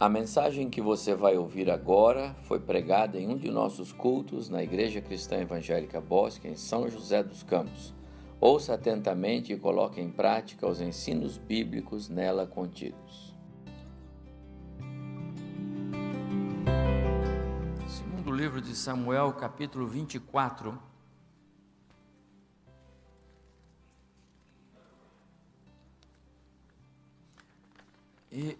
A mensagem que você vai ouvir agora foi pregada em um de nossos cultos na Igreja Cristã Evangélica Bosque, em São José dos Campos. Ouça atentamente e coloque em prática os ensinos bíblicos nela contidos. Segundo livro de Samuel, capítulo 24. E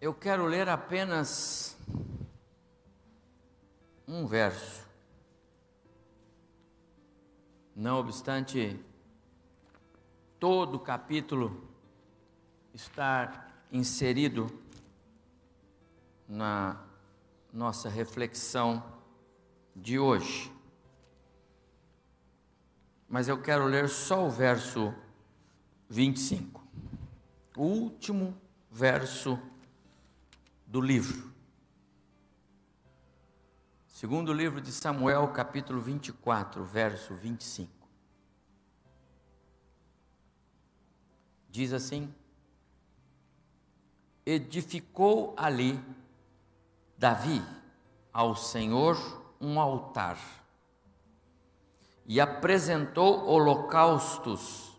eu quero ler apenas um verso. Não obstante todo o capítulo estar inserido na nossa reflexão de hoje. Mas eu quero ler só o verso 25, o último verso do livro. Segundo livro de Samuel, capítulo 24, verso 25. Diz assim: Edificou ali Davi ao Senhor um altar e apresentou holocaustos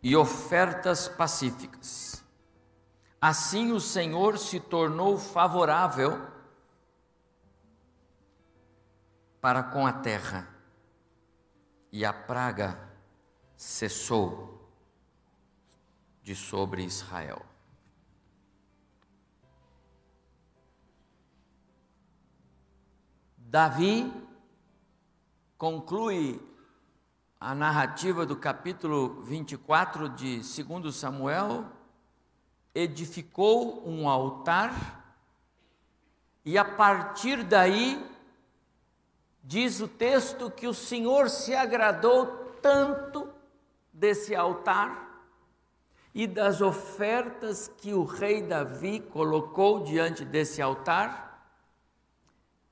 e ofertas pacíficas Assim o Senhor se tornou favorável para com a terra, e a praga cessou de sobre Israel. Davi conclui a narrativa do capítulo 24 de 2 Samuel edificou um altar e a partir daí diz o texto que o Senhor se agradou tanto desse altar e das ofertas que o rei Davi colocou diante desse altar,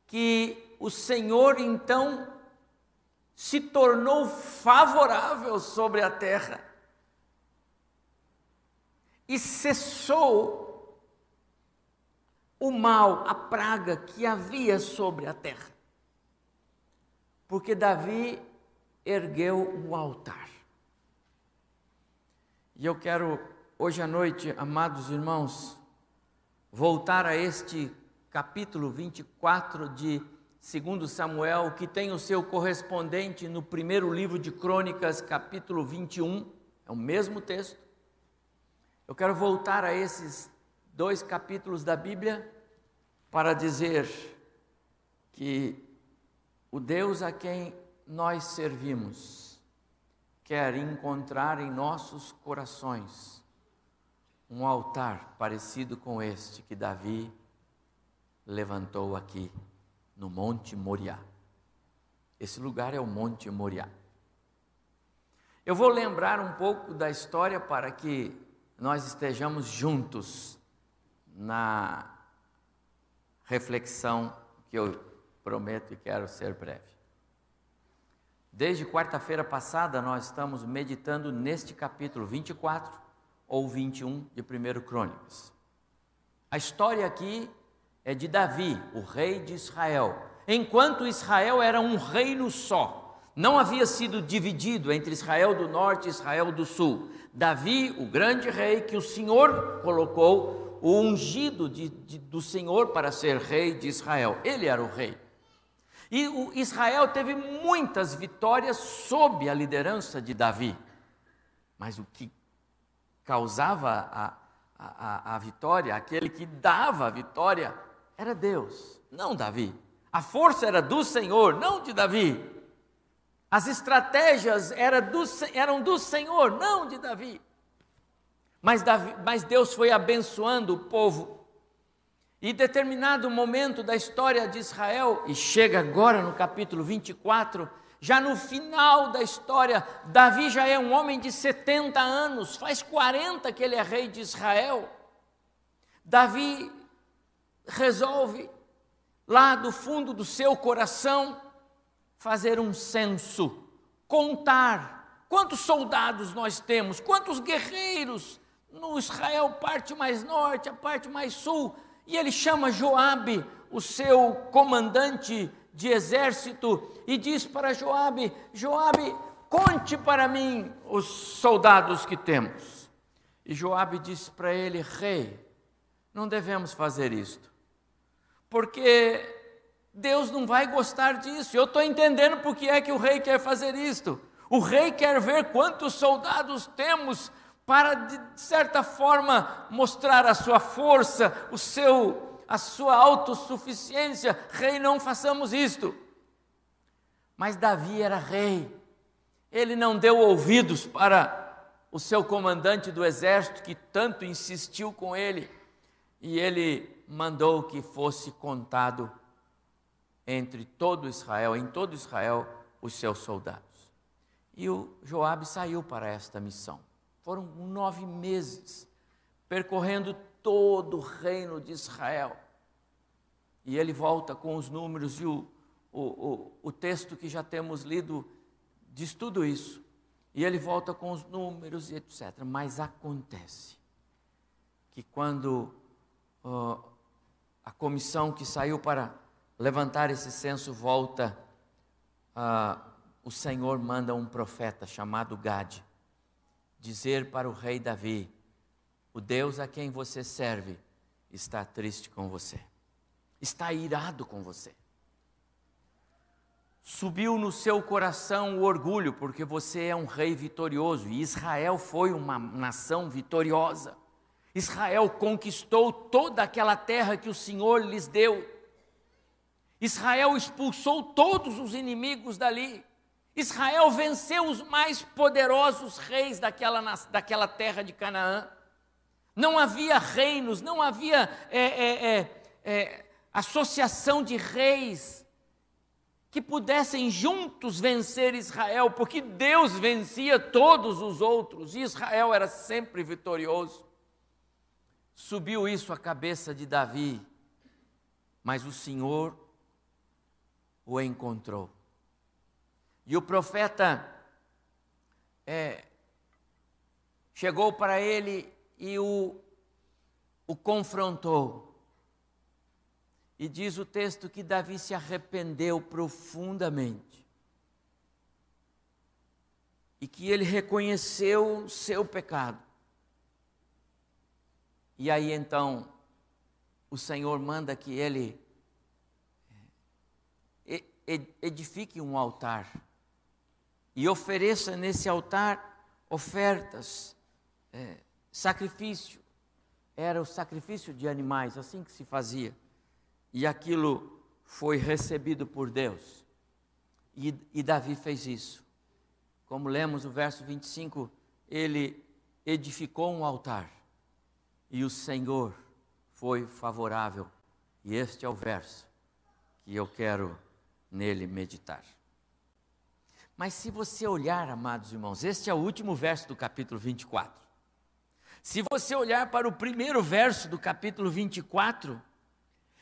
que o Senhor então se tornou favorável sobre a terra e cessou o mal, a praga que havia sobre a terra. Porque Davi ergueu um altar. E eu quero, hoje à noite, amados irmãos, voltar a este capítulo 24 de 2 Samuel, que tem o seu correspondente no primeiro livro de Crônicas, capítulo 21, é o mesmo texto. Eu quero voltar a esses dois capítulos da Bíblia para dizer que o Deus a quem nós servimos quer encontrar em nossos corações um altar parecido com este que Davi levantou aqui no Monte Moriá. Esse lugar é o Monte Moriá. Eu vou lembrar um pouco da história para que nós estejamos juntos na reflexão que eu prometo e quero ser breve. Desde quarta-feira passada, nós estamos meditando neste capítulo 24 ou 21 de 1 Crônicas. A história aqui é de Davi, o rei de Israel. Enquanto Israel era um reino só, não havia sido dividido entre Israel do norte e Israel do sul. Davi, o grande rei que o Senhor colocou, o ungido de, de, do Senhor para ser rei de Israel. Ele era o rei. E o Israel teve muitas vitórias sob a liderança de Davi. Mas o que causava a, a, a vitória, aquele que dava a vitória, era Deus, não Davi. A força era do Senhor, não de Davi. As estratégias era do, eram do Senhor, não de Davi. Mas, Davi. mas Deus foi abençoando o povo. E determinado momento da história de Israel, e chega agora no capítulo 24, já no final da história, Davi já é um homem de 70 anos, faz 40 que ele é rei de Israel. Davi resolve, lá do fundo do seu coração, fazer um censo, contar quantos soldados nós temos, quantos guerreiros no Israel, parte mais norte, a parte mais sul, e ele chama Joabe, o seu comandante de exército, e diz para Joabe: Joabe, conte para mim os soldados que temos. E Joabe disse para ele: Rei, não devemos fazer isto, porque Deus não vai gostar disso. Eu estou entendendo por que é que o rei quer fazer isto. O rei quer ver quantos soldados temos para, de certa forma, mostrar a sua força, o seu, a sua autossuficiência. Rei, não façamos isto. Mas Davi era rei. Ele não deu ouvidos para o seu comandante do exército que tanto insistiu com ele, e ele mandou que fosse contado entre todo Israel, em todo Israel, os seus soldados. E o Joabe saiu para esta missão. Foram nove meses percorrendo todo o reino de Israel. E ele volta com os números e o, o, o, o texto que já temos lido diz tudo isso. E ele volta com os números e etc. Mas acontece que quando uh, a comissão que saiu para levantar esse censo volta, ah, o Senhor manda um profeta chamado Gade dizer para o rei Davi: O Deus a quem você serve está triste com você, está irado com você. Subiu no seu coração o orgulho, porque você é um rei vitorioso e Israel foi uma nação vitoriosa. Israel conquistou toda aquela terra que o Senhor lhes deu. Israel expulsou todos os inimigos dali. Israel venceu os mais poderosos reis daquela, daquela terra de Canaã. Não havia reinos, não havia é, é, é, é, associação de reis que pudessem juntos vencer Israel, porque Deus vencia todos os outros e Israel era sempre vitorioso. Subiu isso à cabeça de Davi, mas o Senhor o encontrou. E o profeta é, chegou para ele e o, o confrontou. E diz o texto que Davi se arrependeu profundamente. E que ele reconheceu seu pecado. E aí então o Senhor manda que ele edifique um altar e ofereça nesse altar ofertas, é, sacrifício. Era o sacrifício de animais, assim que se fazia. E aquilo foi recebido por Deus. E, e Davi fez isso. Como lemos o verso 25, ele edificou um altar e o Senhor foi favorável. E este é o verso que eu quero nele meditar. Mas se você olhar, amados irmãos, este é o último verso do capítulo 24. Se você olhar para o primeiro verso do capítulo 24,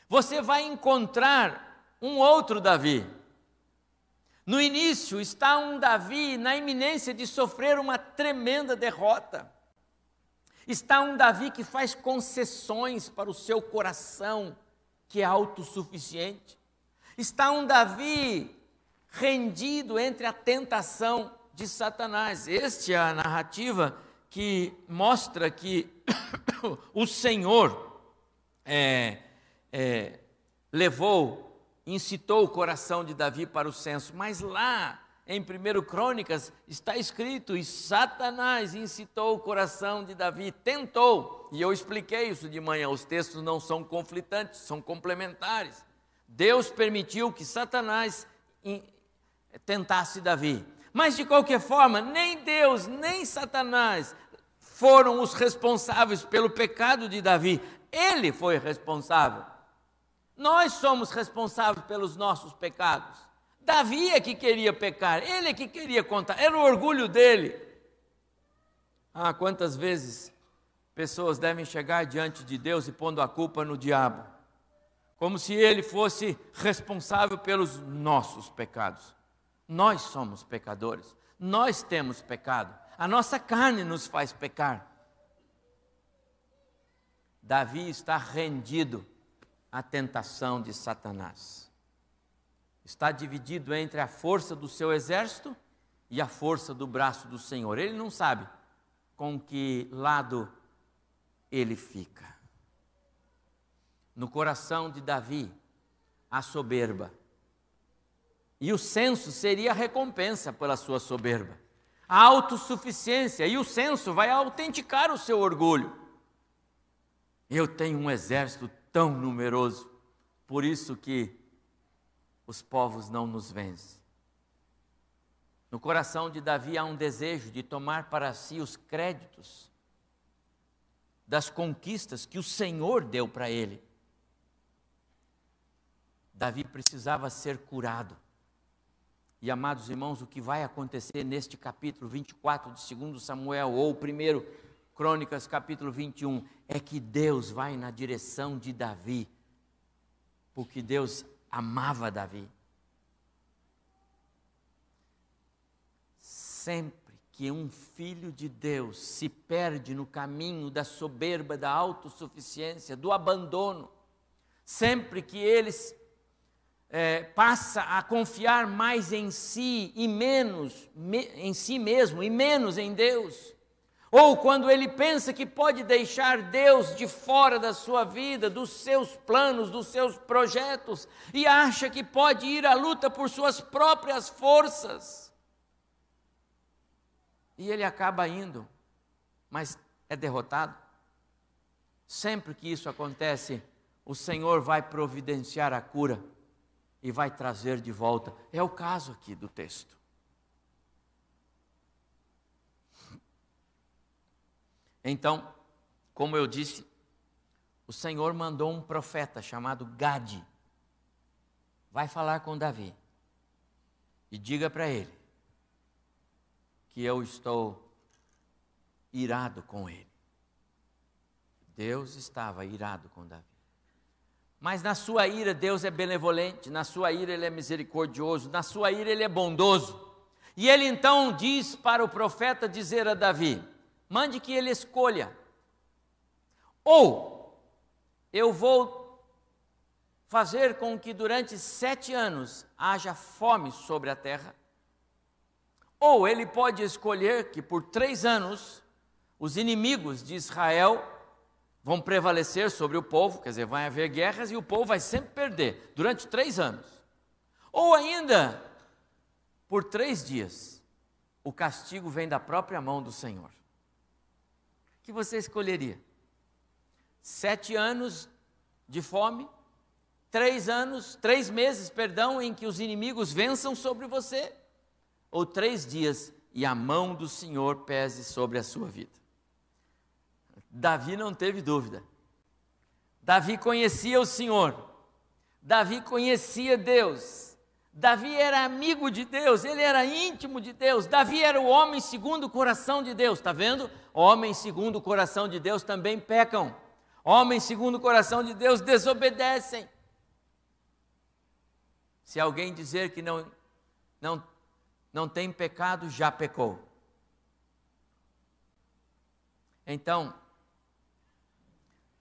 você vai encontrar um outro Davi. No início está um Davi na iminência de sofrer uma tremenda derrota. Está um Davi que faz concessões para o seu coração, que é autossuficiente. Está um Davi rendido entre a tentação de Satanás. Esta é a narrativa que mostra que o Senhor é, é, levou, incitou o coração de Davi para o censo, mas lá em 1 Crônicas está escrito: e Satanás incitou o coração de Davi, tentou, e eu expliquei isso de manhã, os textos não são conflitantes, são complementares. Deus permitiu que Satanás tentasse Davi. Mas de qualquer forma, nem Deus, nem Satanás foram os responsáveis pelo pecado de Davi. Ele foi responsável. Nós somos responsáveis pelos nossos pecados. Davi é que queria pecar, ele é que queria contar, era o orgulho dele. Ah, quantas vezes pessoas devem chegar diante de Deus e pondo a culpa no diabo como se ele fosse responsável pelos nossos pecados. Nós somos pecadores, nós temos pecado, a nossa carne nos faz pecar. Davi está rendido à tentação de Satanás. Está dividido entre a força do seu exército e a força do braço do Senhor. Ele não sabe com que lado ele fica. No coração de Davi, a soberba. E o censo seria a recompensa pela sua soberba. A autossuficiência, e o censo vai autenticar o seu orgulho. Eu tenho um exército tão numeroso, por isso que os povos não nos vencem. No coração de Davi há um desejo de tomar para si os créditos das conquistas que o Senhor deu para ele. Davi precisava ser curado. E amados irmãos, o que vai acontecer neste capítulo 24 de 2 Samuel, ou 1 Crônicas, capítulo 21, é que Deus vai na direção de Davi, porque Deus amava Davi. Sempre que um filho de Deus se perde no caminho da soberba, da autossuficiência, do abandono, sempre que eles é, passa a confiar mais em si e menos me, em si mesmo e menos em Deus. Ou quando ele pensa que pode deixar Deus de fora da sua vida, dos seus planos, dos seus projetos, e acha que pode ir à luta por suas próprias forças. E ele acaba indo, mas é derrotado. Sempre que isso acontece, o Senhor vai providenciar a cura e vai trazer de volta. É o caso aqui do texto. Então, como eu disse, o Senhor mandou um profeta chamado Gade. Vai falar com Davi e diga para ele que eu estou irado com ele. Deus estava irado com Davi. Mas na sua ira, Deus é benevolente, na sua ira, Ele é misericordioso, na sua ira, Ele é bondoso. E ele então diz para o profeta dizer a Davi: mande que ele escolha. Ou eu vou fazer com que durante sete anos haja fome sobre a terra. Ou ele pode escolher que por três anos os inimigos de Israel vão prevalecer sobre o povo, quer dizer, vai haver guerras e o povo vai sempre perder durante três anos. Ou ainda, por três dias, o castigo vem da própria mão do Senhor. O que você escolheria? Sete anos de fome, três anos, três meses, perdão, em que os inimigos vençam sobre você, ou três dias e a mão do Senhor pese sobre a sua vida. Davi não teve dúvida. Davi conhecia o Senhor. Davi conhecia Deus. Davi era amigo de Deus, ele era íntimo de Deus. Davi era o homem segundo o coração de Deus, está vendo? Homens segundo o coração de Deus também pecam. Homens segundo o coração de Deus desobedecem. Se alguém dizer que não, não, não tem pecado, já pecou. Então,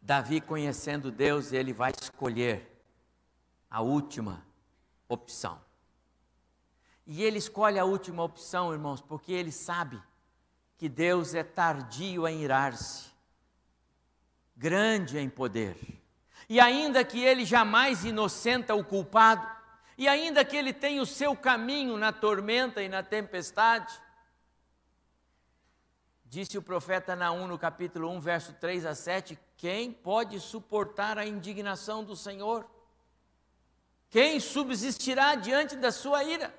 Davi, conhecendo Deus, ele vai escolher a última opção. E ele escolhe a última opção, irmãos, porque ele sabe que Deus é tardio em irar-se, grande em poder. E ainda que ele jamais inocenta o culpado, e ainda que ele tenha o seu caminho na tormenta e na tempestade, Disse o profeta Naum no capítulo 1, verso 3 a 7: Quem pode suportar a indignação do Senhor? Quem subsistirá diante da sua ira?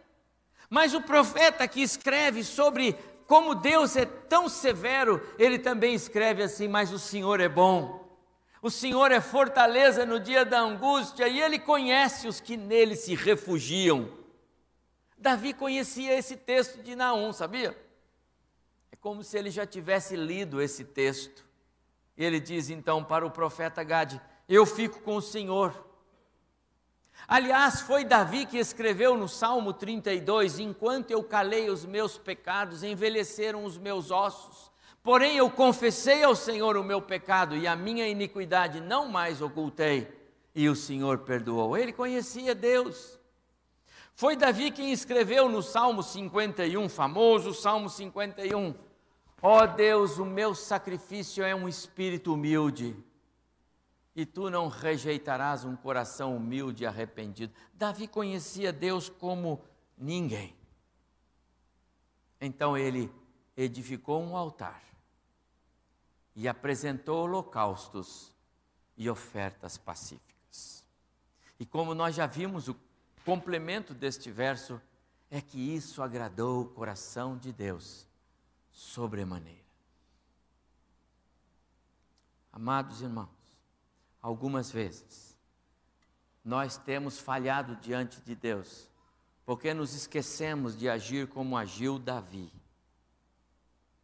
Mas o profeta que escreve sobre como Deus é tão severo, ele também escreve assim: Mas o Senhor é bom. O Senhor é fortaleza no dia da angústia e ele conhece os que nele se refugiam. Davi conhecia esse texto de Naum, sabia? Como se ele já tivesse lido esse texto. Ele diz então para o profeta Gade: Eu fico com o Senhor. Aliás, foi Davi que escreveu no Salmo 32: Enquanto eu calei os meus pecados, envelheceram os meus ossos, Porém, eu confessei ao Senhor o meu pecado e a minha iniquidade não mais ocultei, e o Senhor perdoou. Ele conhecia Deus. Foi Davi quem escreveu no Salmo 51, famoso Salmo 51. Ó oh Deus, o meu sacrifício é um espírito humilde, e tu não rejeitarás um coração humilde e arrependido. Davi conhecia Deus como ninguém. Então ele edificou um altar e apresentou holocaustos e ofertas pacíficas. E como nós já vimos, o complemento deste verso é que isso agradou o coração de Deus sobremaneira. Amados irmãos, algumas vezes nós temos falhado diante de Deus, porque nos esquecemos de agir como agiu Davi.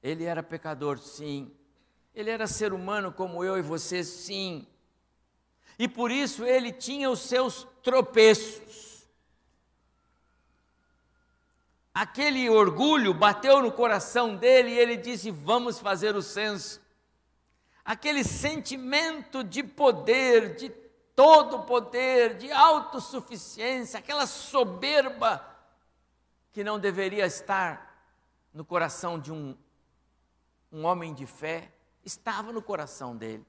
Ele era pecador, sim. Ele era ser humano como eu e você, sim. E por isso ele tinha os seus tropeços. Aquele orgulho bateu no coração dele e ele disse: Vamos fazer o censo. Aquele sentimento de poder, de todo poder, de autossuficiência, aquela soberba que não deveria estar no coração de um, um homem de fé, estava no coração dele.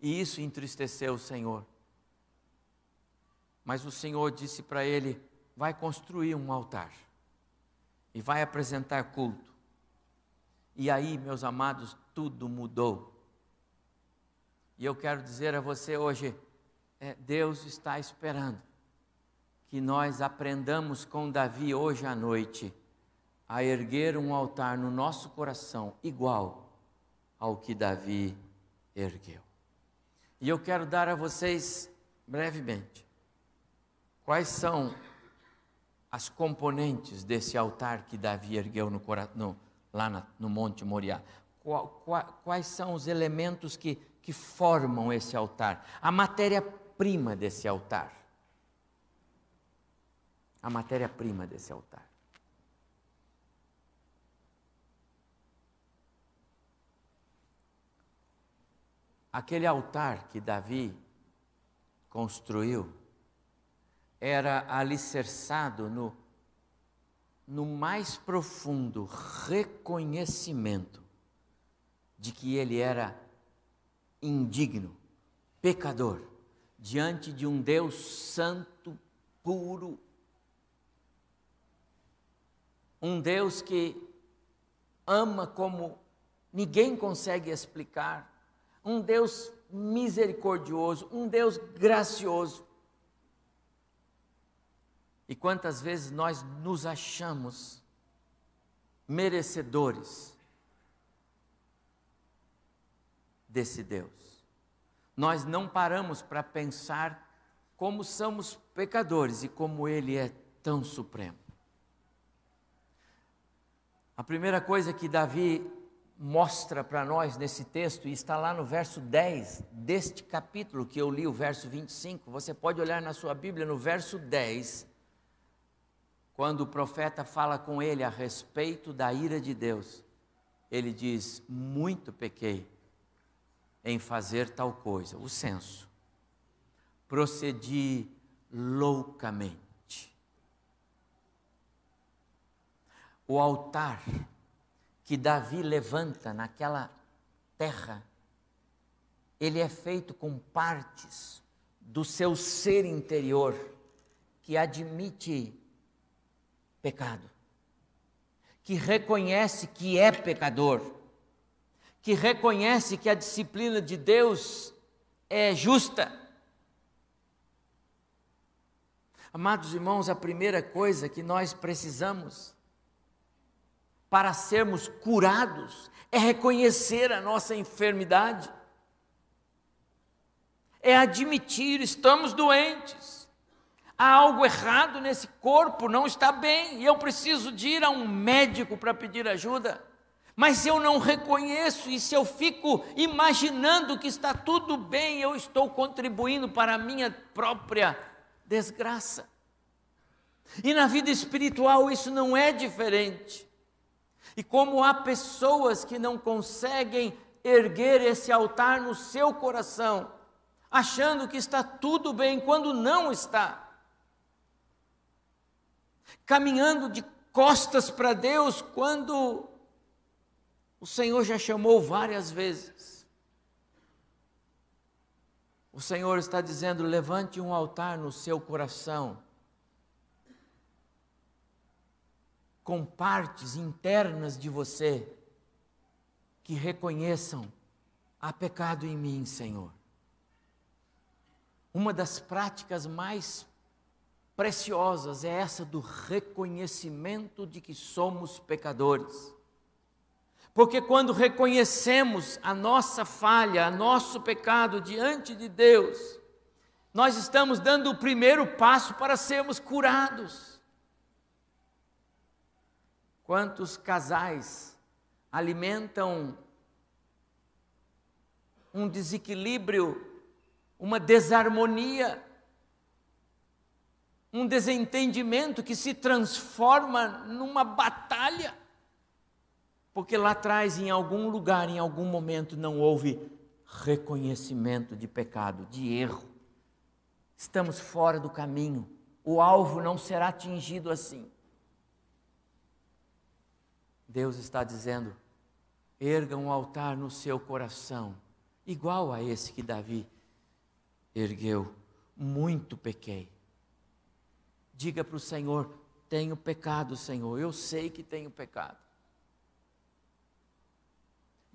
E isso entristeceu o Senhor. Mas o Senhor disse para ele: vai construir um altar e vai apresentar culto. E aí, meus amados, tudo mudou. E eu quero dizer a você hoje: é, Deus está esperando que nós aprendamos com Davi hoje à noite a erguer um altar no nosso coração igual ao que Davi ergueu. E eu quero dar a vocês brevemente quais são as componentes desse altar que Davi ergueu no, no, lá na, no Monte Moriá. quais são os elementos que, que formam esse altar? A matéria-prima desse altar. A matéria-prima desse altar. Aquele altar que Davi construiu era alicerçado no, no mais profundo reconhecimento de que ele era indigno, pecador, diante de um Deus santo, puro, um Deus que ama como ninguém consegue explicar, um Deus misericordioso, um Deus gracioso. E quantas vezes nós nos achamos merecedores desse Deus. Nós não paramos para pensar como somos pecadores e como Ele é tão supremo. A primeira coisa que Davi mostra para nós nesse texto, e está lá no verso 10 deste capítulo que eu li, o verso 25. Você pode olhar na sua Bíblia no verso 10, quando o profeta fala com ele a respeito da ira de Deus. Ele diz: Muito pequei em fazer tal coisa, o censo. Procedi loucamente. O altar que Davi levanta naquela terra, ele é feito com partes do seu ser interior que admite pecado, que reconhece que é pecador, que reconhece que a disciplina de Deus é justa. Amados irmãos, a primeira coisa que nós precisamos para sermos curados é reconhecer a nossa enfermidade, é admitir, estamos doentes, há algo errado nesse corpo, não está bem, e eu preciso de ir a um médico para pedir ajuda. Mas se eu não reconheço e se eu fico imaginando que está tudo bem, eu estou contribuindo para a minha própria desgraça. E na vida espiritual isso não é diferente. E como há pessoas que não conseguem erguer esse altar no seu coração, achando que está tudo bem quando não está. Caminhando de costas para Deus quando o Senhor já chamou várias vezes. O Senhor está dizendo: levante um altar no seu coração, com partes internas de você que reconheçam: há pecado em mim, Senhor. Uma das práticas mais preciosas é essa do reconhecimento de que somos pecadores. Porque quando reconhecemos a nossa falha, o nosso pecado diante de Deus, nós estamos dando o primeiro passo para sermos curados. Quantos casais alimentam um desequilíbrio, uma desarmonia, um desentendimento que se transforma numa batalha porque lá atrás, em algum lugar, em algum momento, não houve reconhecimento de pecado, de erro. Estamos fora do caminho. O alvo não será atingido assim. Deus está dizendo: erga um altar no seu coração, igual a esse que Davi ergueu. Muito pequei. Diga para o Senhor: tenho pecado, Senhor, eu sei que tenho pecado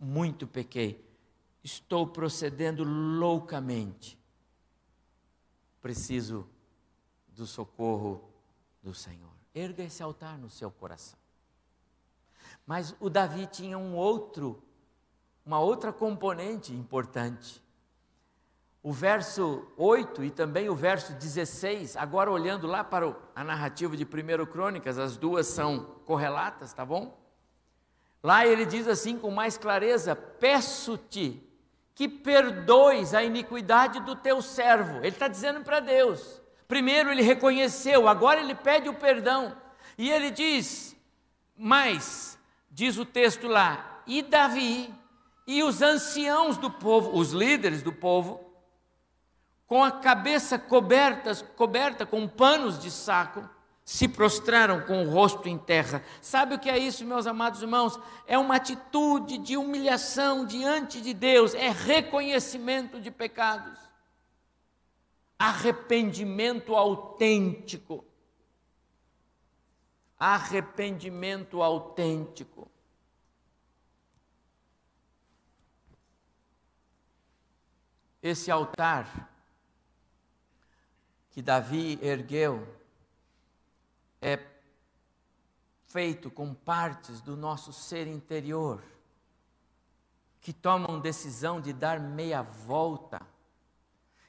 muito pequei, estou procedendo loucamente. Preciso do socorro do Senhor. Erga esse altar no seu coração. Mas o Davi tinha um outro, uma outra componente importante. O verso 8 e também o verso 16, agora olhando lá para a narrativa de 1 Crônicas, as duas são correlatas, tá bom? Lá ele diz assim com mais clareza: Peço-te que perdoes a iniquidade do teu servo. Ele está dizendo para Deus. Primeiro ele reconheceu, agora ele pede o perdão. E ele diz: Mas, diz o texto lá, e Davi e os anciãos do povo, os líderes do povo, com a cabeça coberta, coberta com panos de saco, se prostraram com o rosto em terra. Sabe o que é isso, meus amados irmãos? É uma atitude de humilhação diante de Deus, é reconhecimento de pecados, arrependimento autêntico. Arrependimento autêntico. Esse altar que Davi ergueu, é feito com partes do nosso ser interior que tomam decisão de dar meia volta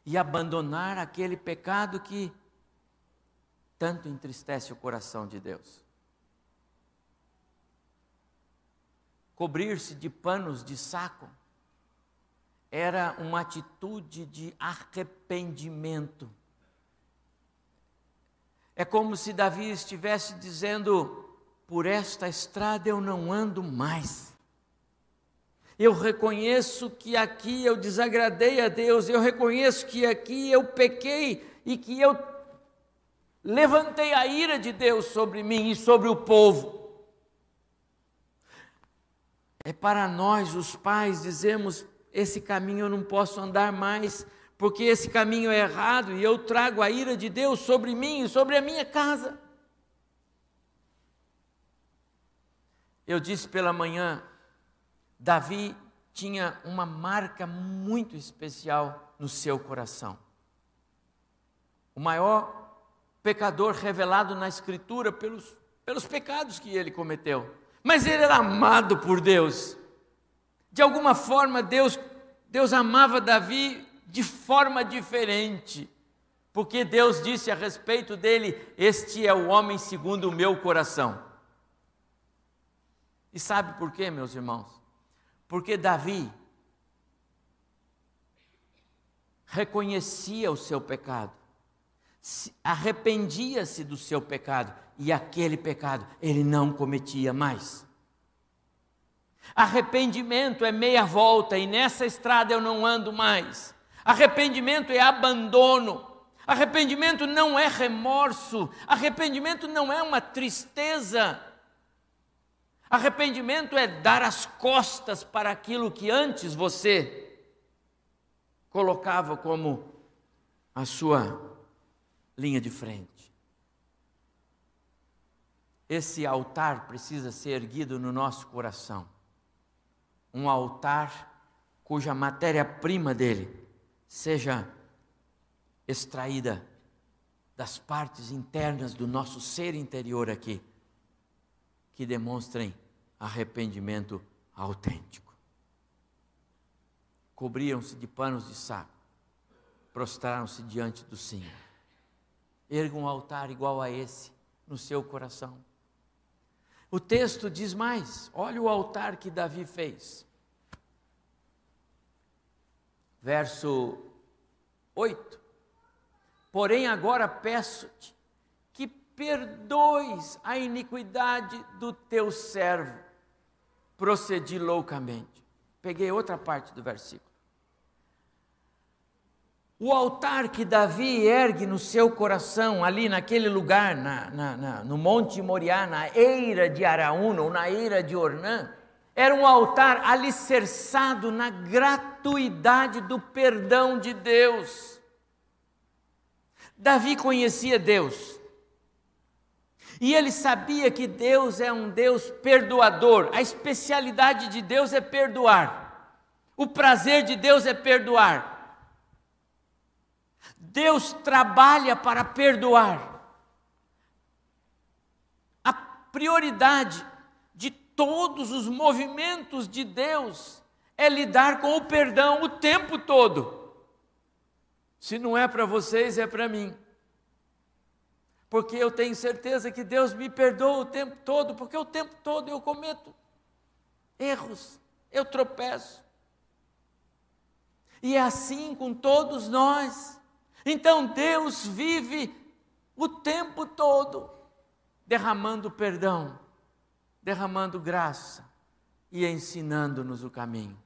e abandonar aquele pecado que tanto entristece o coração de Deus. Cobrir-se de panos de saco era uma atitude de arrependimento é como se Davi estivesse dizendo: por esta estrada eu não ando mais. Eu reconheço que aqui eu desagradei a Deus, eu reconheço que aqui eu pequei e que eu levantei a ira de Deus sobre mim e sobre o povo. É para nós, os pais, dizemos: esse caminho eu não posso andar mais, porque esse caminho é errado e eu trago a ira de Deus sobre mim e sobre a minha casa. Eu disse pela manhã, Davi tinha uma marca muito especial no seu coração. O maior pecador revelado na Escritura pelos, pelos pecados que ele cometeu. Mas ele era amado por Deus. De alguma forma, Deus, Deus amava Davi de forma diferente, porque Deus disse a respeito dele: Este é o homem segundo o meu coração. E sabe por quê, meus irmãos? Porque Davi reconhecia o seu pecado, arrependia-se do seu pecado, e aquele pecado ele não cometia mais. Arrependimento é meia volta e nessa estrada eu não ando mais. Arrependimento é abandono. Arrependimento não é remorso. Arrependimento não é uma tristeza. Arrependimento é dar as costas para aquilo que antes você colocava como a sua linha de frente. Esse altar precisa ser erguido no nosso coração. Um altar cuja matéria-prima dele seja extraída das partes internas do nosso ser interior aqui, que demonstrem arrependimento autêntico. Cobriam-se de panos de saco, prostraram-se diante do Senhor. Erga um altar igual a esse no seu coração. O texto diz mais: olha o altar que Davi fez. Verso 8: Porém, agora peço-te que perdoes a iniquidade do teu servo. Procedi loucamente. Peguei outra parte do versículo. O altar que Davi ergue no seu coração, ali naquele lugar, na, na, na, no Monte Moriá, na eira de Araúna ou na eira de Ornã, era um altar alicerçado na gratuidade do perdão de Deus. Davi conhecia Deus. E ele sabia que Deus é um Deus perdoador. A especialidade de Deus é perdoar. O prazer de Deus é perdoar. Deus trabalha para perdoar. A prioridade de todos os movimentos de Deus é lidar com o perdão o tempo todo. Se não é para vocês, é para mim. Porque eu tenho certeza que Deus me perdoa o tempo todo, porque o tempo todo eu cometo erros, eu tropeço. E é assim com todos nós. Então Deus vive o tempo todo derramando perdão, derramando graça e ensinando-nos o caminho.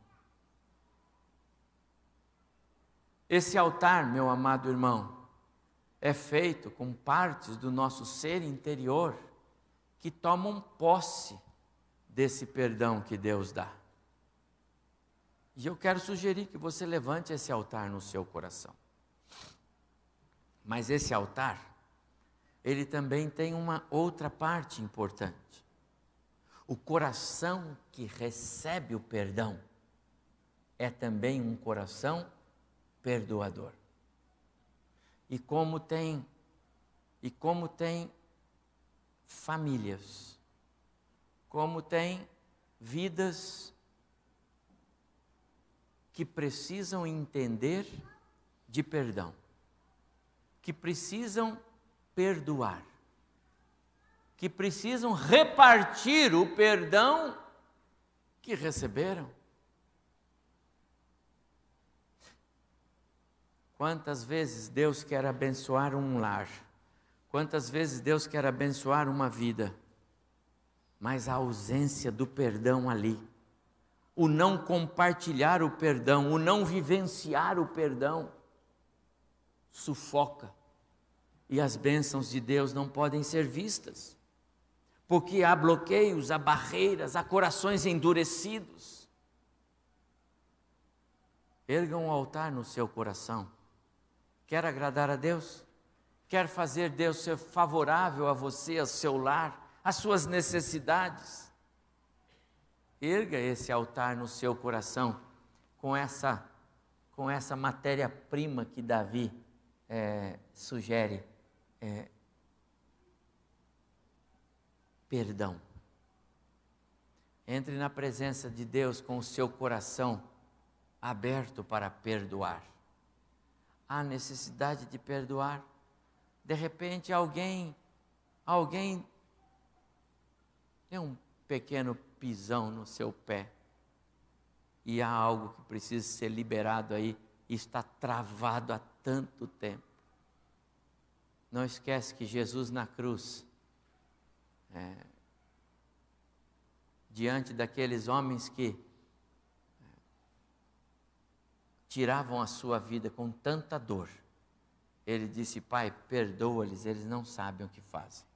Esse altar, meu amado irmão, é feito com partes do nosso ser interior que tomam posse desse perdão que Deus dá. E eu quero sugerir que você levante esse altar no seu coração. Mas esse altar, ele também tem uma outra parte importante. O coração que recebe o perdão é também um coração perdoador. E como tem e como tem famílias, como tem vidas que precisam entender de perdão que precisam perdoar, que precisam repartir o perdão que receberam. Quantas vezes Deus quer abençoar um lar, quantas vezes Deus quer abençoar uma vida, mas a ausência do perdão ali, o não compartilhar o perdão, o não vivenciar o perdão, sufoca. E as bênçãos de Deus não podem ser vistas, porque há bloqueios, há barreiras, há corações endurecidos. Erga um altar no seu coração. Quer agradar a Deus? Quer fazer Deus ser favorável a você, ao seu lar, às suas necessidades? Erga esse altar no seu coração com essa com essa matéria-prima que Davi é, sugere é, perdão. Entre na presença de Deus com o seu coração aberto para perdoar. Há necessidade de perdoar. De repente alguém, alguém tem um pequeno pisão no seu pé e há algo que precisa ser liberado aí e está travado há tanto tempo. Não esquece que Jesus na cruz é, diante daqueles homens que tiravam a sua vida com tanta dor, ele disse: Pai, perdoa-lhes, eles não sabem o que fazem.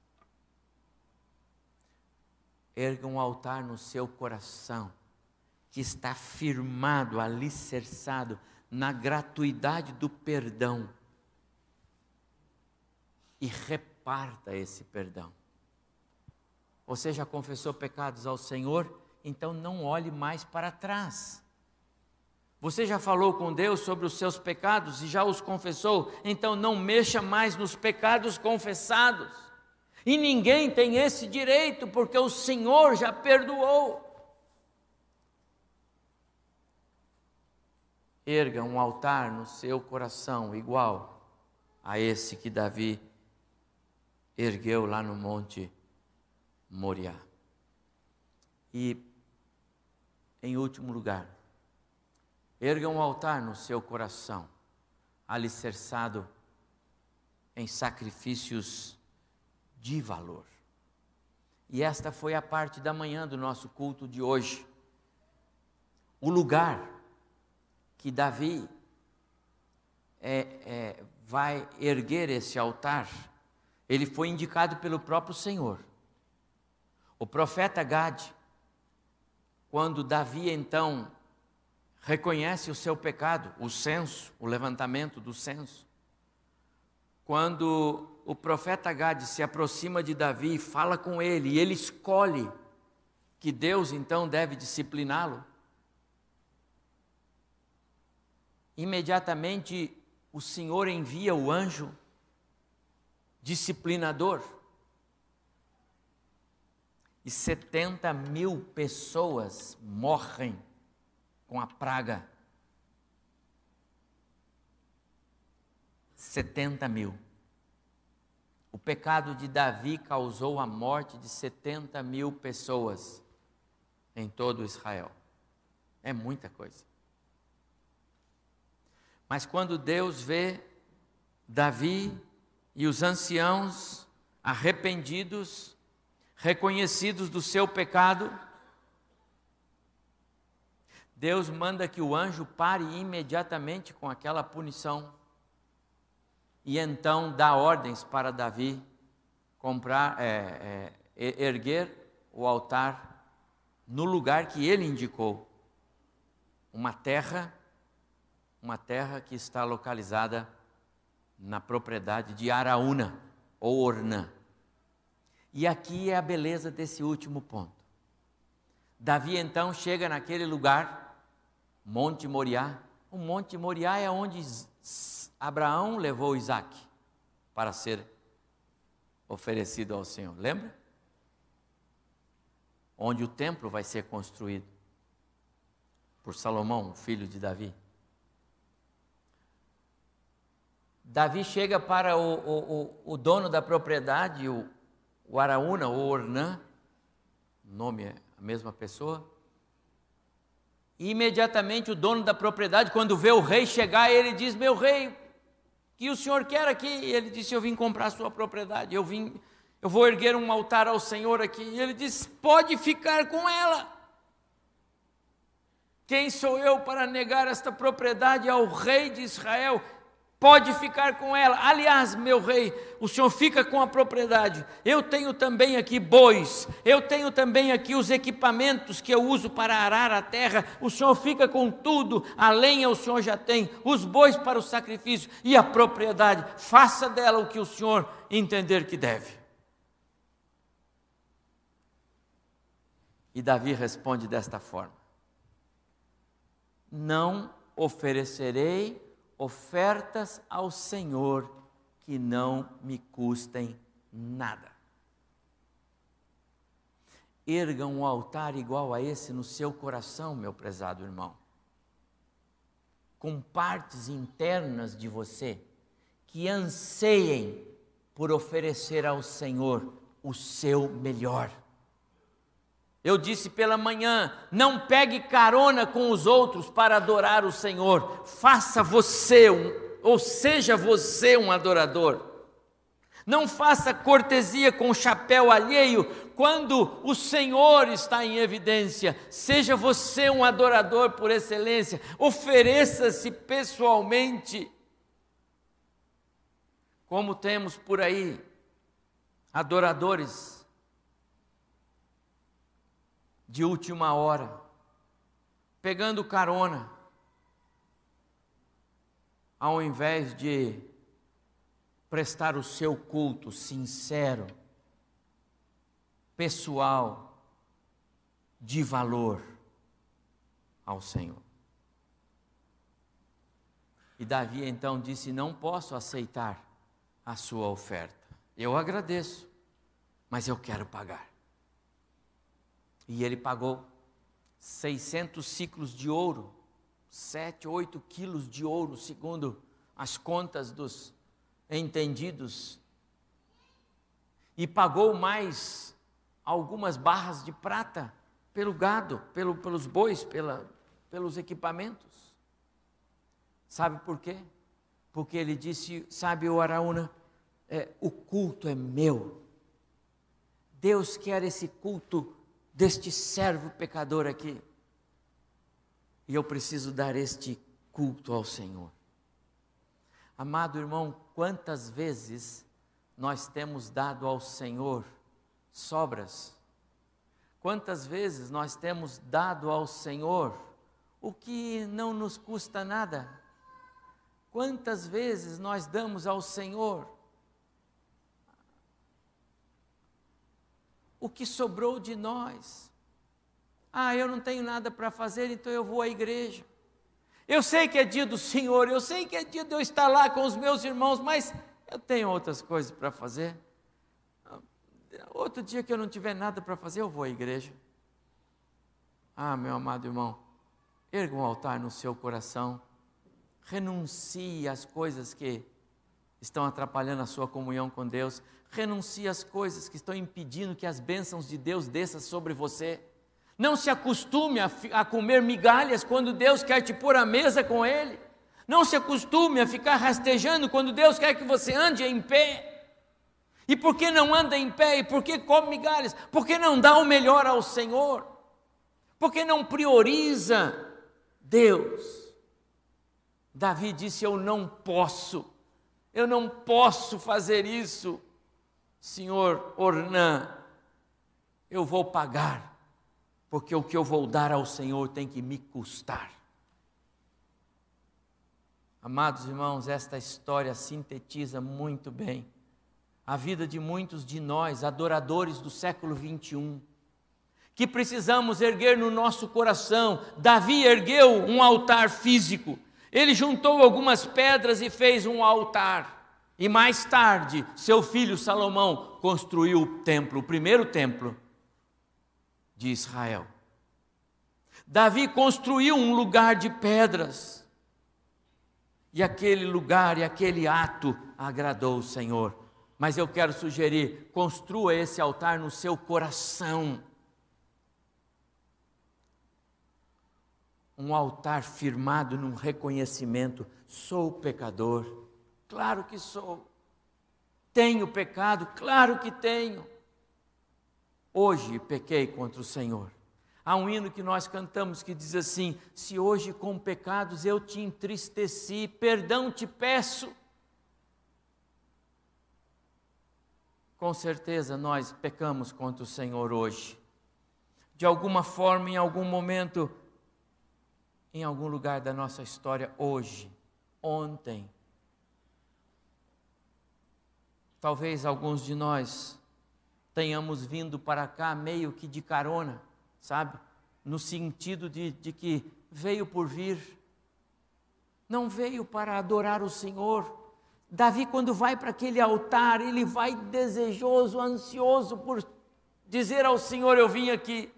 Erga um altar no seu coração, que está firmado, alicerçado na gratuidade do perdão, e reparta esse perdão. Você já confessou pecados ao Senhor? Então não olhe mais para trás. Você já falou com Deus sobre os seus pecados e já os confessou? Então não mexa mais nos pecados confessados. E ninguém tem esse direito, porque o Senhor já perdoou. Erga um altar no seu coração, igual a esse que Davi ergueu lá no Monte Moriá. E, em último lugar, Erga um altar no seu coração, alicerçado em sacrifícios de valor. E esta foi a parte da manhã do nosso culto de hoje. O lugar que Davi é, é, vai erguer esse altar, ele foi indicado pelo próprio Senhor. O profeta Gade, quando Davi então reconhece o seu pecado, o censo, o levantamento do censo. Quando o profeta Gade se aproxima de Davi, fala com ele e ele escolhe que Deus então deve discipliná-lo. Imediatamente o Senhor envia o anjo disciplinador. E 70 mil pessoas morrem com a praga. 70 mil. O pecado de Davi causou a morte de 70 mil pessoas em todo Israel. É muita coisa. Mas quando Deus vê Davi e os anciãos arrependidos, reconhecidos do seu pecado, Deus manda que o anjo pare imediatamente com aquela punição e então dá ordens para Davi comprar, é, é, erguer o altar no lugar que ele indicou, uma terra, uma terra que está localizada na propriedade de Araúna ou Ornã. E aqui é a beleza desse último ponto. Davi então chega naquele lugar Monte Moriá. O Monte Moriá é onde Abraão levou Isaac para ser oferecido ao Senhor. Lembra? Onde o templo vai ser construído por Salomão, filho de Davi. Davi chega para o, o, o, o dono da propriedade, o, o Araúna ou Ornã, nome é a mesma pessoa, e imediatamente o dono da propriedade, quando vê o rei chegar, ele diz: Meu rei, que o senhor quer aqui? E ele disse: Eu vim comprar a sua propriedade, eu vim, eu vou erguer um altar ao Senhor aqui. E ele diz: Pode ficar com ela. Quem sou eu para negar esta propriedade ao rei de Israel? Pode ficar com ela. Aliás, meu rei, o senhor fica com a propriedade. Eu tenho também aqui bois, eu tenho também aqui os equipamentos que eu uso para arar a terra. O senhor fica com tudo, a lenha o senhor já tem, os bois para o sacrifício e a propriedade. Faça dela o que o senhor entender que deve. E Davi responde desta forma: Não oferecerei ofertas ao Senhor que não me custem nada. Erga um altar igual a esse no seu coração, meu prezado irmão, com partes internas de você que anseiem por oferecer ao Senhor o seu melhor. Eu disse pela manhã: não pegue carona com os outros para adorar o Senhor, faça você um, ou seja você um adorador. Não faça cortesia com chapéu alheio quando o Senhor está em evidência. Seja você um adorador por excelência. Ofereça-se pessoalmente. Como temos por aí adoradores de última hora, pegando carona, ao invés de prestar o seu culto sincero, pessoal, de valor ao Senhor. E Davi então disse: Não posso aceitar a sua oferta. Eu agradeço, mas eu quero pagar. E ele pagou 600 ciclos de ouro, 7, 8 quilos de ouro, segundo as contas dos entendidos, e pagou mais algumas barras de prata pelo gado, pelo, pelos bois, pela, pelos equipamentos. Sabe por quê? Porque ele disse, sabe o Araúna, é, o culto é meu. Deus quer esse culto deste servo pecador aqui. E eu preciso dar este culto ao Senhor. Amado irmão, quantas vezes nós temos dado ao Senhor sobras? Quantas vezes nós temos dado ao Senhor o que não nos custa nada? Quantas vezes nós damos ao Senhor o que sobrou de nós? Ah, eu não tenho nada para fazer, então eu vou à igreja. Eu sei que é dia do Senhor, eu sei que é dia de eu estar lá com os meus irmãos, mas eu tenho outras coisas para fazer. Outro dia que eu não tiver nada para fazer, eu vou à igreja. Ah, meu amado irmão, erga um altar no seu coração, renuncie às coisas que estão atrapalhando a sua comunhão com Deus, renuncie às coisas que estão impedindo que as bênçãos de Deus desçam sobre você. Não se acostume a, a, comer migalhas quando Deus quer te pôr à mesa com Ele. Não se acostume a ficar rastejando quando Deus quer que você ande em pé. E por que não anda em pé? E por que come migalhas? Por que não dá o melhor ao Senhor? Por que não prioriza Deus? Davi disse: Eu não posso, eu não posso fazer isso. Senhor Ornã, eu vou pagar porque o que eu vou dar ao Senhor tem que me custar. Amados irmãos, esta história sintetiza muito bem a vida de muitos de nós, adoradores do século 21, que precisamos erguer no nosso coração. Davi ergueu um altar físico, ele juntou algumas pedras e fez um altar. E mais tarde, seu filho Salomão construiu o templo, o primeiro templo de Israel. Davi construiu um lugar de pedras. E aquele lugar e aquele ato agradou o Senhor. Mas eu quero sugerir: construa esse altar no seu coração. Um altar firmado num reconhecimento: sou pecador. Claro que sou. Tenho pecado? Claro que tenho. Hoje pequei contra o Senhor. Há um hino que nós cantamos que diz assim: Se hoje com pecados eu te entristeci, perdão te peço. Com certeza nós pecamos contra o Senhor hoje. De alguma forma, em algum momento, em algum lugar da nossa história, hoje, ontem. Talvez alguns de nós tenhamos vindo para cá meio que de carona, sabe? No sentido de, de que veio por vir, não veio para adorar o Senhor. Davi, quando vai para aquele altar, ele vai desejoso, ansioso por dizer ao Senhor: Eu vim aqui.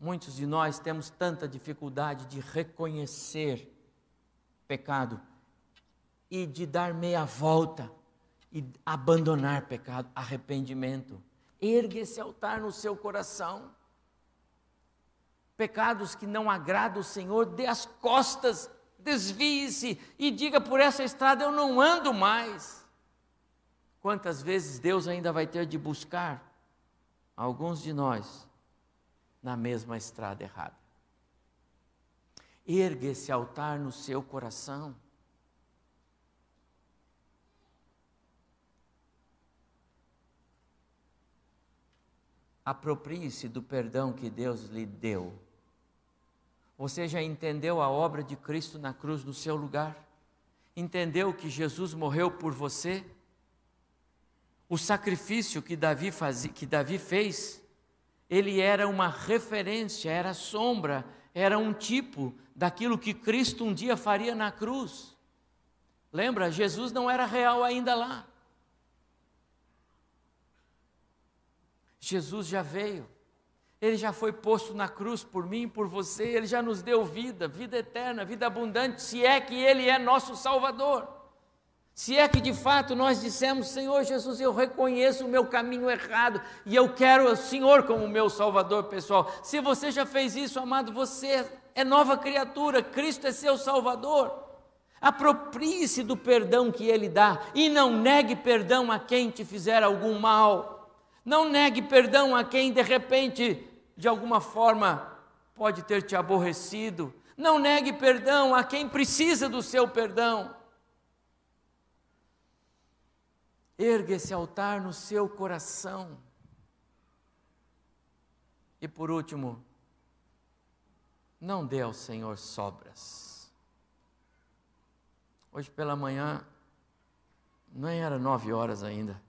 Muitos de nós temos tanta dificuldade de reconhecer pecado e de dar meia volta e abandonar pecado, arrependimento. Ergue esse altar no seu coração. Pecados que não agradam o Senhor, dê as costas desvie-se e diga por essa estrada eu não ando mais. Quantas vezes Deus ainda vai ter de buscar alguns de nós na mesma estrada errada? Ergue esse altar no seu coração. Aproprie-se do perdão que Deus lhe deu. Você já entendeu a obra de Cristo na cruz no seu lugar? Entendeu que Jesus morreu por você? O sacrifício que Davi, que Davi fez, ele era uma referência, era sombra, era um tipo daquilo que Cristo um dia faria na cruz. Lembra, Jesus não era real ainda lá. Jesus já veio, ele já foi posto na cruz por mim por você, ele já nos deu vida, vida eterna, vida abundante, se é que ele é nosso Salvador. Se é que de fato nós dissemos, Senhor Jesus, eu reconheço o meu caminho errado e eu quero o Senhor como meu Salvador pessoal. Se você já fez isso, amado, você é nova criatura, Cristo é seu Salvador. Aproprie-se do perdão que Ele dá e não negue perdão a quem te fizer algum mal. Não negue perdão a quem de repente, de alguma forma, pode ter te aborrecido. Não negue perdão a quem precisa do seu perdão. Ergue esse altar no seu coração. E por último, não dê ao Senhor sobras. Hoje pela manhã, nem era nove horas ainda.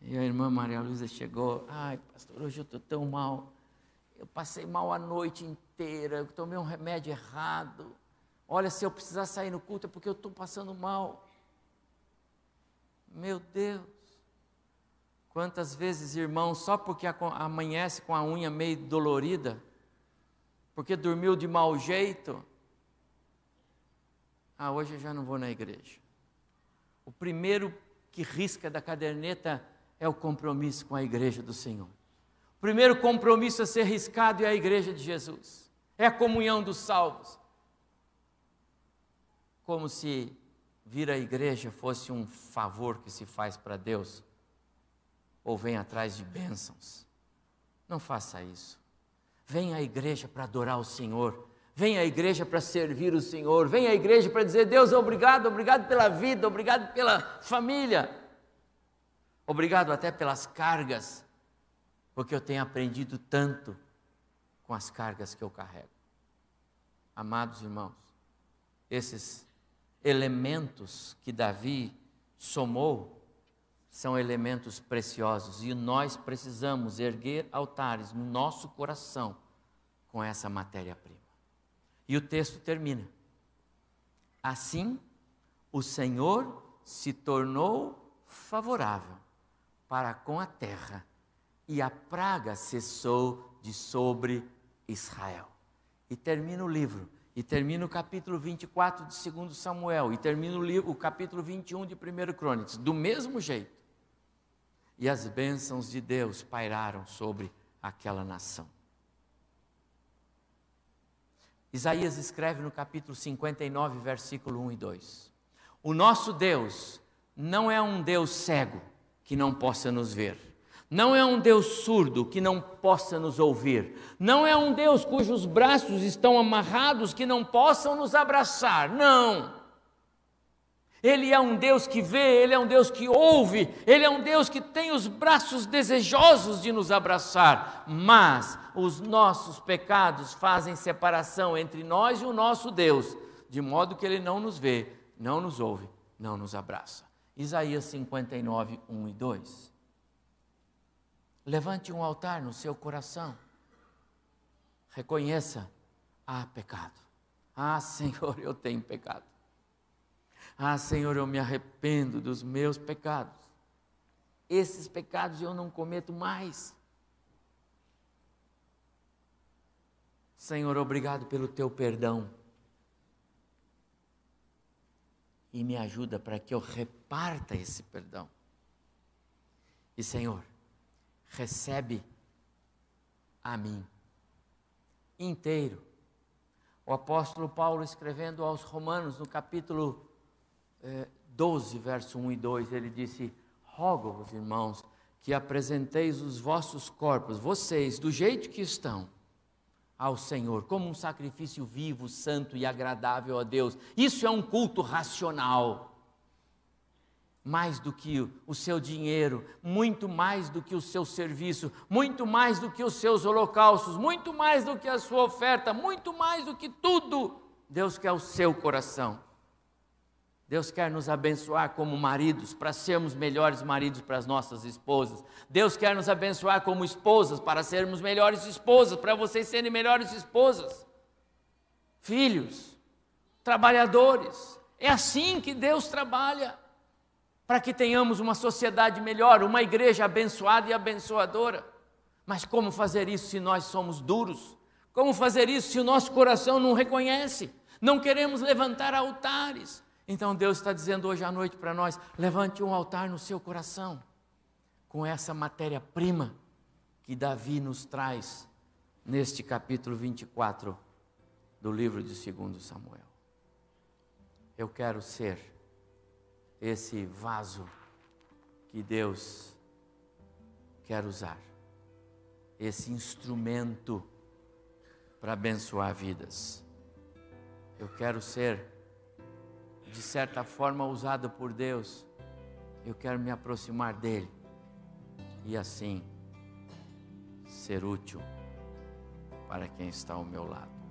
E a irmã Maria Luísa chegou, ai pastor, hoje eu estou tão mal. Eu passei mal a noite inteira, eu tomei um remédio errado. Olha, se eu precisar sair no culto é porque eu estou passando mal. Meu Deus. Quantas vezes, irmão, só porque amanhece com a unha meio dolorida, porque dormiu de mau jeito, ah, hoje eu já não vou na igreja. O primeiro que risca da caderneta é o compromisso com a igreja do Senhor. O primeiro compromisso a ser riscado é a igreja de Jesus, é a comunhão dos salvos. Como se vir à igreja fosse um favor que se faz para Deus, ou vem atrás de bênçãos. Não faça isso. Venha à igreja para adorar o Senhor. Venha à igreja para servir o Senhor. Venha à igreja para dizer: Deus, obrigado, obrigado pela vida, obrigado pela família. Obrigado até pelas cargas, porque eu tenho aprendido tanto com as cargas que eu carrego. Amados irmãos, esses elementos que Davi somou são elementos preciosos e nós precisamos erguer altares no nosso coração com essa matéria-prima. E o texto termina: Assim o Senhor se tornou favorável para com a terra, e a praga cessou de sobre Israel. E termina o livro, e termina o capítulo 24 de 2 Samuel, e termina o, livro, o capítulo 21 de 1 Crônicas, do mesmo jeito. E as bênçãos de Deus pairaram sobre aquela nação. Isaías escreve no capítulo 59, versículo 1 e 2: O nosso Deus não é um Deus cego, que não possa nos ver. Não é um Deus surdo que não possa nos ouvir. Não é um Deus cujos braços estão amarrados que não possam nos abraçar. Não. Ele é um Deus que vê, ele é um Deus que ouve, ele é um Deus que tem os braços desejosos de nos abraçar, mas os nossos pecados fazem separação entre nós e o nosso Deus, de modo que ele não nos vê, não nos ouve, não nos abraça. Isaías 59, 1 e 2. Levante um altar no seu coração. Reconheça: ah, pecado. Ah, Senhor, eu tenho pecado. Ah, Senhor, eu me arrependo dos meus pecados. Esses pecados eu não cometo mais. Senhor, obrigado pelo teu perdão. e me ajuda para que eu reparta esse perdão. E Senhor, recebe a mim. Inteiro, O apóstolo Paulo, escrevendo aos Romanos, no capítulo eh, 12, verso 1 e 2, ele disse: Rogo-vos, irmãos, que apresenteis os vossos corpos, vocês, do jeito que estão, ao Senhor, como um sacrifício vivo, santo e agradável a Deus. Isso é um culto racional mais do que o seu dinheiro, muito mais do que o seu serviço, muito mais do que os seus holocaustos, muito mais do que a sua oferta, muito mais do que tudo. Deus quer o seu coração. Deus quer nos abençoar como maridos, para sermos melhores maridos para as nossas esposas. Deus quer nos abençoar como esposas, para sermos melhores esposas, para vocês serem melhores esposas. Filhos, trabalhadores. É assim que Deus trabalha para que tenhamos uma sociedade melhor, uma igreja abençoada e abençoadora. Mas como fazer isso se nós somos duros? Como fazer isso se o nosso coração não reconhece? Não queremos levantar altares. Então Deus está dizendo hoje à noite para nós: levante um altar no seu coração, com essa matéria-prima que Davi nos traz neste capítulo 24 do livro de 2 Samuel. Eu quero ser esse vaso que Deus quer usar, esse instrumento para abençoar vidas. Eu quero ser, de certa forma, usado por Deus. Eu quero me aproximar dele e assim ser útil para quem está ao meu lado.